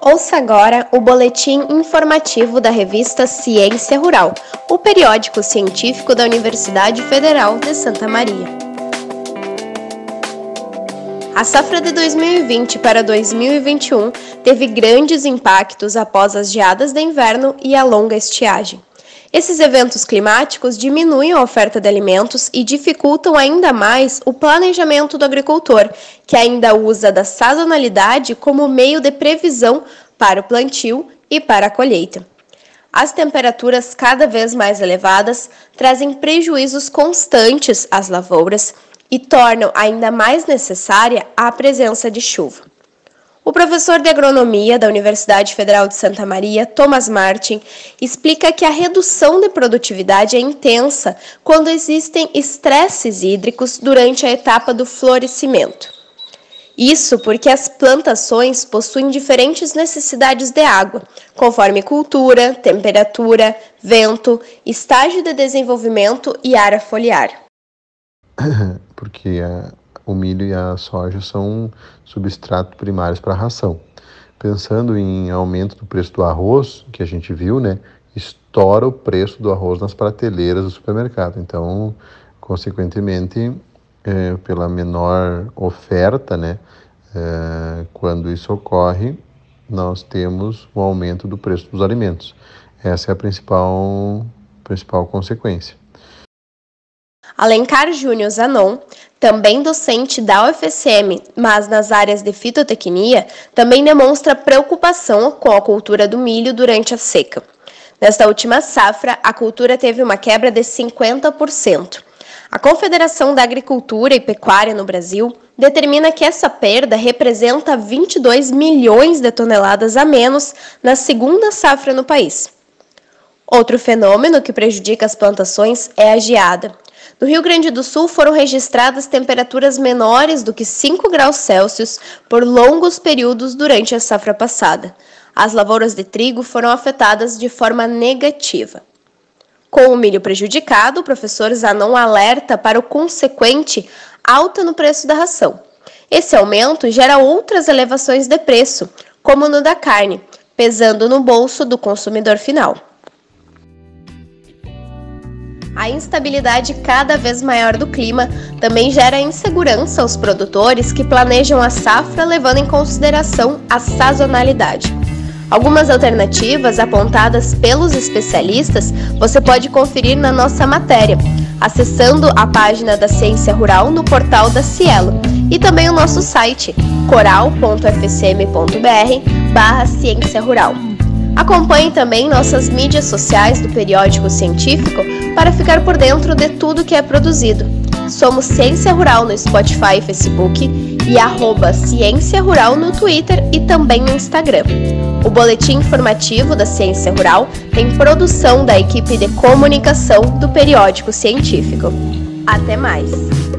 Ouça agora o boletim informativo da revista Ciência Rural, o periódico científico da Universidade Federal de Santa Maria. A safra de 2020 para 2021 teve grandes impactos após as geadas de inverno e a longa estiagem. Esses eventos climáticos diminuem a oferta de alimentos e dificultam ainda mais o planejamento do agricultor, que ainda usa da sazonalidade como meio de previsão para o plantio e para a colheita. As temperaturas cada vez mais elevadas trazem prejuízos constantes às lavouras e tornam ainda mais necessária a presença de chuva. O professor de agronomia da Universidade Federal de Santa Maria, Thomas Martin, explica que a redução de produtividade é intensa quando existem estresses hídricos durante a etapa do florescimento. Isso porque as plantações possuem diferentes necessidades de água, conforme cultura, temperatura, vento, estágio de desenvolvimento e área foliar. porque a o milho e a soja são substratos primários para a ração. Pensando em aumento do preço do arroz, que a gente viu, né, estoura o preço do arroz nas prateleiras do supermercado. Então, consequentemente, é, pela menor oferta, né, é, quando isso ocorre, nós temos o um aumento do preço dos alimentos. Essa é a principal, principal consequência. Alencar Júnior Zanon, também docente da UFSM, mas nas áreas de fitotecnia, também demonstra preocupação com a cultura do milho durante a seca. Nesta última safra, a cultura teve uma quebra de 50%. A Confederação da Agricultura e Pecuária no Brasil determina que essa perda representa 22 milhões de toneladas a menos na segunda safra no país. Outro fenômeno que prejudica as plantações é a geada. No Rio Grande do Sul foram registradas temperaturas menores do que 5 graus Celsius por longos períodos durante a safra passada. As lavouras de trigo foram afetadas de forma negativa. Com o milho prejudicado, o professor Zanon alerta para o consequente alta no preço da ração. Esse aumento gera outras elevações de preço, como no da carne, pesando no bolso do consumidor final. A instabilidade cada vez maior do clima também gera insegurança aos produtores que planejam a safra levando em consideração a sazonalidade. Algumas alternativas apontadas pelos especialistas você pode conferir na nossa matéria, acessando a página da Ciência Rural no portal da Cielo e também o nosso site coral.fcm.br Ciência Rural. Acompanhe também nossas mídias sociais do periódico científico para ficar por dentro de tudo que é produzido. Somos Ciência Rural no Spotify e Facebook e arroba Ciência Rural no Twitter e também no Instagram. O boletim informativo da Ciência Rural tem produção da equipe de comunicação do periódico científico. Até mais!